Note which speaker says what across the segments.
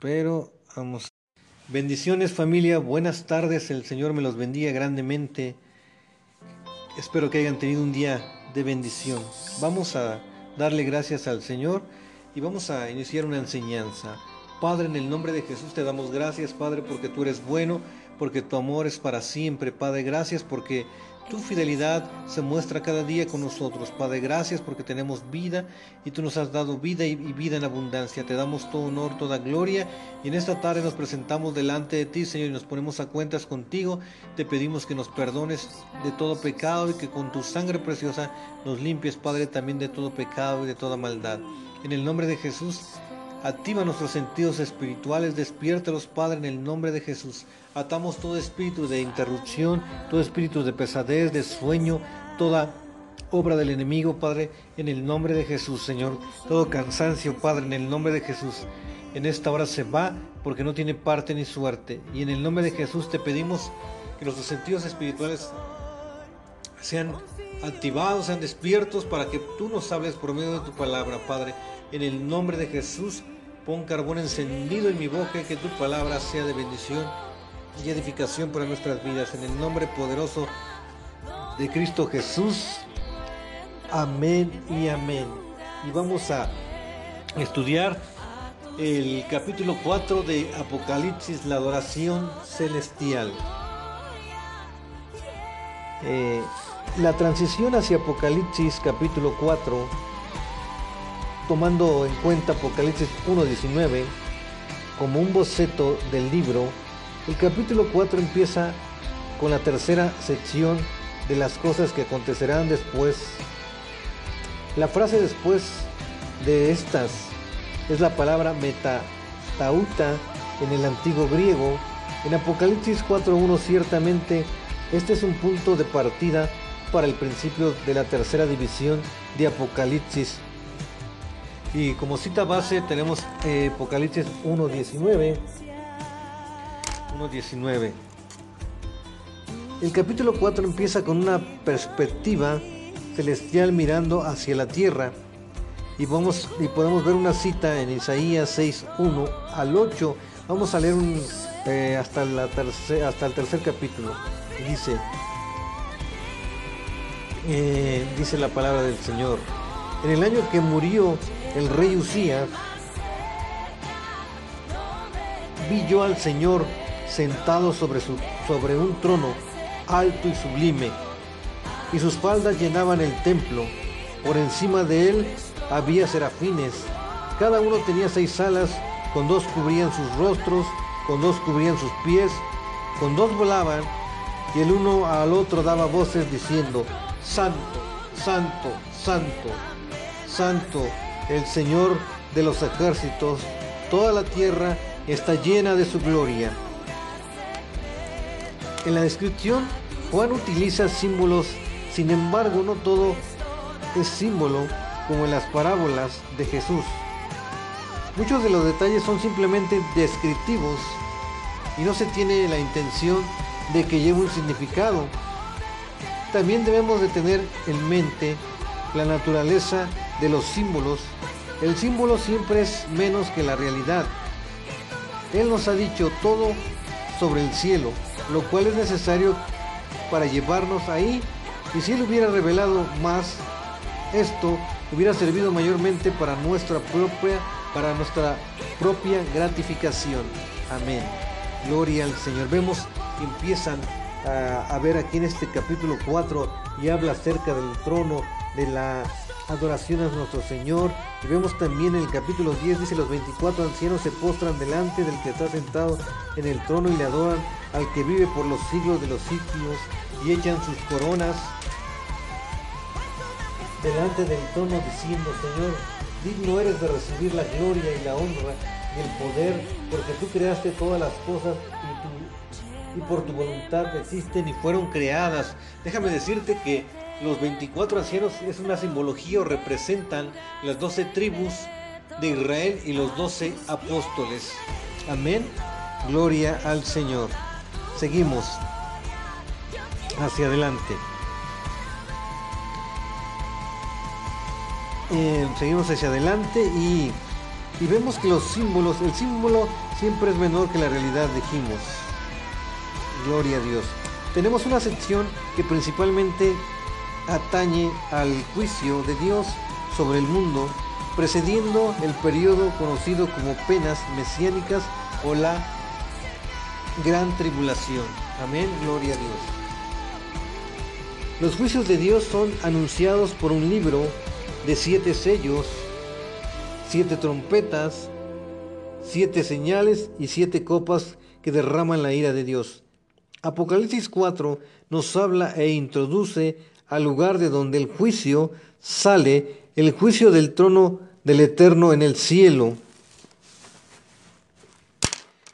Speaker 1: pero vamos. Bendiciones familia, buenas tardes, el Señor me los bendiga grandemente. Espero que hayan tenido un día de bendición. Vamos a darle gracias al Señor y vamos a iniciar una enseñanza. Padre, en el nombre de Jesús te damos gracias, Padre, porque tú eres bueno, porque tu amor es para siempre, Padre. Gracias porque tu fidelidad se muestra cada día con nosotros. Padre, gracias porque tenemos vida y tú nos has dado vida y vida en abundancia. Te damos todo honor, toda gloria y en esta tarde nos presentamos delante de ti, Señor, y nos ponemos a cuentas contigo. Te pedimos que nos perdones de todo pecado y que con tu sangre preciosa nos limpies, Padre, también de todo pecado y de toda maldad. En el nombre de Jesús, Activa nuestros sentidos espirituales, despiértalos, Padre, en el nombre de Jesús. Atamos todo espíritu de interrupción, todo espíritu de pesadez, de sueño, toda obra del enemigo, Padre, en el nombre de Jesús, Señor. Todo cansancio, Padre, en el nombre de Jesús. En esta hora se va porque no tiene parte ni suerte. Y en el nombre de Jesús te pedimos que nuestros sentidos espirituales sean activados, sean despiertos para que tú nos hables por medio de tu palabra, Padre. En el nombre de Jesús Pon carbón encendido en mi boca y que tu palabra sea de bendición y edificación para nuestras vidas. En el nombre poderoso de Cristo Jesús. Amén y amén. Y vamos a estudiar el capítulo 4 de Apocalipsis, la adoración celestial. Eh, la transición hacia Apocalipsis capítulo 4 tomando en cuenta Apocalipsis 1.19 como un boceto del libro, el capítulo 4 empieza con la tercera sección de las cosas que acontecerán después. La frase después de estas es la palabra metatauta en el antiguo griego. En Apocalipsis 4.1 ciertamente este es un punto de partida para el principio de la tercera división de Apocalipsis y como cita base tenemos eh, Apocalipsis 1.19. 1.19. El capítulo 4 empieza con una perspectiva celestial mirando hacia la tierra. Y, vamos, y podemos ver una cita en Isaías 6.1 al 8. Vamos a leer eh, hasta el tercer capítulo. dice, eh, dice la palabra del Señor. En el año que murió el rey Usías, vi yo al Señor sentado sobre, su, sobre un trono alto y sublime, y sus faldas llenaban el templo. Por encima de él había serafines, cada uno tenía seis alas, con dos cubrían sus rostros, con dos cubrían sus pies, con dos volaban, y el uno al otro daba voces diciendo, Santo, Santo, Santo, Santo el Señor de los ejércitos, toda la tierra está llena de su gloria. En la descripción, Juan utiliza símbolos, sin embargo no todo es símbolo como en las parábolas de Jesús. Muchos de los detalles son simplemente descriptivos y no se tiene la intención de que lleve un significado. También debemos de tener en mente la naturaleza de los símbolos, el símbolo siempre es menos que la realidad. Él nos ha dicho todo sobre el cielo, lo cual es necesario para llevarnos ahí. Y si Él hubiera revelado más, esto hubiera servido mayormente para nuestra propia, para nuestra propia gratificación. Amén. Gloria al Señor. Vemos que empiezan a, a ver aquí en este capítulo 4 y habla acerca del trono, de la adoración a nuestro Señor. Y vemos también en el capítulo 10, dice, los 24 ancianos se postran delante del que está sentado en el trono y le adoran al que vive por los siglos de los sitios y echan sus coronas delante del trono diciendo, Señor, digno eres de recibir la gloria y la honra y el poder, porque tú creaste todas las cosas y, y por tu voluntad existen y fueron creadas. Déjame decirte que los 24 ancianos es una simbología o representan las 12 tribus de Israel y los 12 apóstoles. Amén. Gloria al Señor. Seguimos hacia adelante. Eh, seguimos hacia adelante y Y vemos que los símbolos, el símbolo siempre es menor que la realidad, dijimos. Gloria a Dios. Tenemos una sección que principalmente atañe al juicio de Dios sobre el mundo, precediendo el periodo conocido como penas mesiánicas o la gran tribulación. Amén, gloria a Dios. Los juicios de Dios son anunciados por un libro de siete sellos, siete trompetas, siete señales y siete copas que derraman la ira de Dios. Apocalipsis 4 nos habla e introduce al lugar de donde el juicio sale, el juicio del trono del Eterno en el cielo.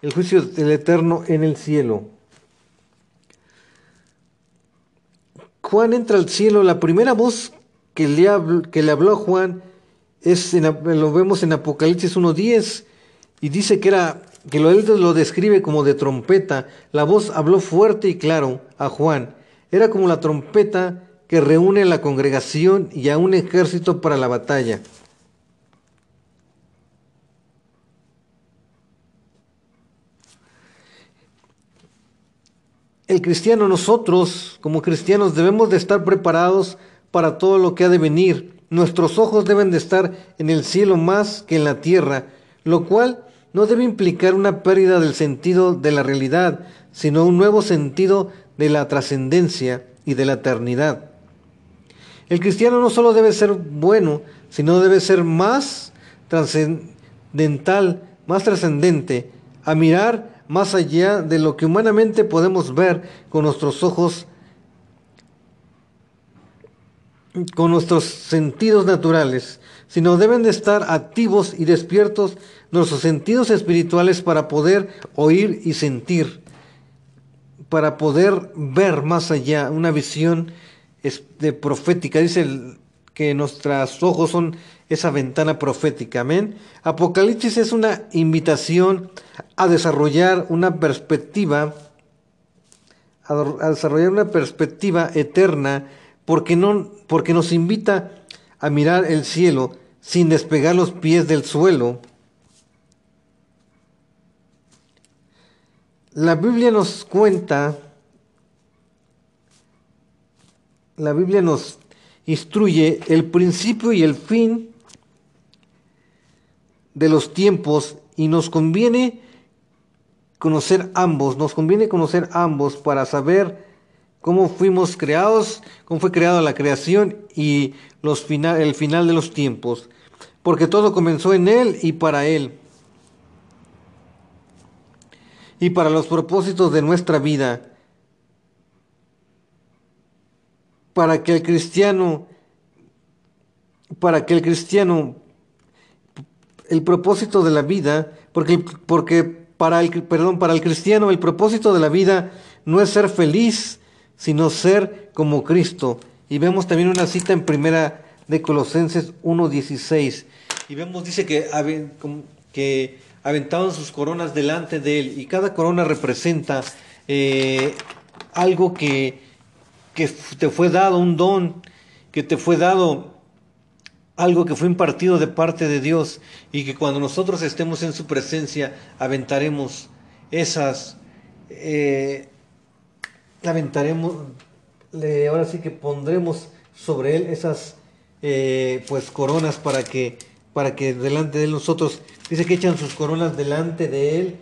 Speaker 1: El juicio del Eterno en el cielo. Juan entra al cielo, la primera voz que le, habló a Juan es lo vemos en Apocalipsis 1.10 y dice que era que lo, él lo describe como de trompeta. La voz habló fuerte y claro a Juan. Era como la trompeta que reúne a la congregación y a un ejército para la batalla. El cristiano, nosotros como cristianos debemos de estar preparados para todo lo que ha de venir. Nuestros ojos deben de estar en el cielo más que en la tierra, lo cual no debe implicar una pérdida del sentido de la realidad, sino un nuevo sentido de la trascendencia y de la eternidad. El cristiano no solo debe ser bueno, sino debe ser más trascendental, más trascendente, a mirar más allá de lo que humanamente podemos ver con nuestros ojos, con nuestros sentidos naturales, sino deben de estar activos y despiertos nuestros sentidos espirituales para poder oír y sentir, para poder ver más allá, una visión de profética. Dice que nuestros ojos son esa ventana profética. Amén. Apocalipsis es una invitación a desarrollar una perspectiva, a desarrollar una perspectiva eterna, porque, no, porque nos invita a mirar el cielo sin despegar los pies del suelo. La Biblia nos cuenta la Biblia nos instruye el principio y el fin de los tiempos y nos conviene conocer ambos, nos conviene conocer ambos para saber cómo fuimos creados, cómo fue creada la creación y los final, el final de los tiempos, porque todo comenzó en Él y para Él. Y para los propósitos de nuestra vida. Para que el cristiano, para que el cristiano, el propósito de la vida, porque, porque para el, perdón, para el cristiano el propósito de la vida no es ser feliz, sino ser como Cristo. Y vemos también una cita en primera de Colosenses 1.16. Y vemos, dice que, que aventaban sus coronas delante de él. Y cada corona representa eh, algo que, que te fue dado un don, que te fue dado algo que fue impartido de parte de Dios y que cuando nosotros estemos en su presencia aventaremos esas, eh, aventaremos, ahora sí que pondremos sobre él esas eh, pues coronas para que, para que delante de nosotros, dice que echan sus coronas delante de él,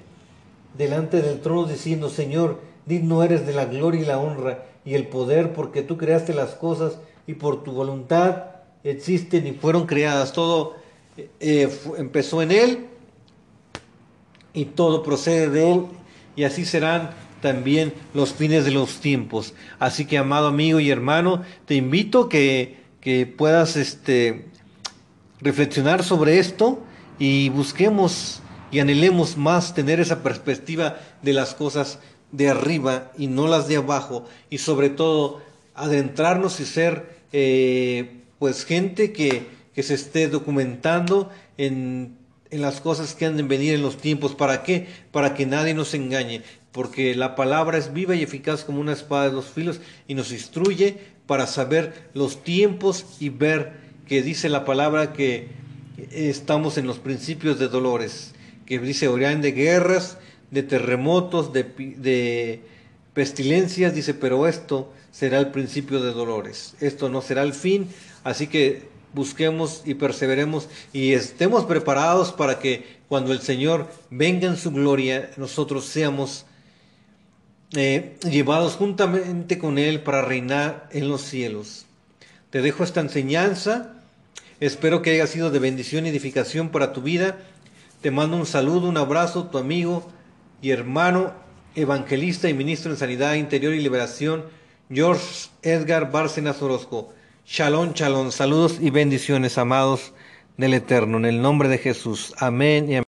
Speaker 1: delante del trono diciendo, Señor, digno eres de la gloria y la honra y el poder porque tú creaste las cosas y por tu voluntad existen y fueron creadas. Todo eh, empezó en Él y todo procede de Él y así serán también los fines de los tiempos. Así que, amado amigo y hermano, te invito que, que puedas este, reflexionar sobre esto y busquemos y anhelemos más tener esa perspectiva de las cosas de arriba y no las de abajo y sobre todo adentrarnos y ser eh, pues gente que, que, se esté documentando en, en, las cosas que han de venir en los tiempos. ¿Para qué? Para que nadie nos engañe, porque la palabra es viva y eficaz como una espada de dos filos y nos instruye para saber los tiempos y ver que dice la palabra que estamos en los principios de dolores, que dice oirán de guerras, de terremotos, de, de pestilencias, dice, pero esto será el principio de dolores, esto no será el fin, así que busquemos y perseveremos y estemos preparados para que cuando el Señor venga en su gloria, nosotros seamos eh, llevados juntamente con Él para reinar en los cielos. Te dejo esta enseñanza, espero que haya sido de bendición y edificación para tu vida. Te mando un saludo, un abrazo, tu amigo y hermano, evangelista y ministro en Sanidad Interior y Liberación, George Edgar Bárcenas Orozco. Shalom, shalom, saludos y bendiciones, amados del Eterno, en el nombre de Jesús. Amén y amén.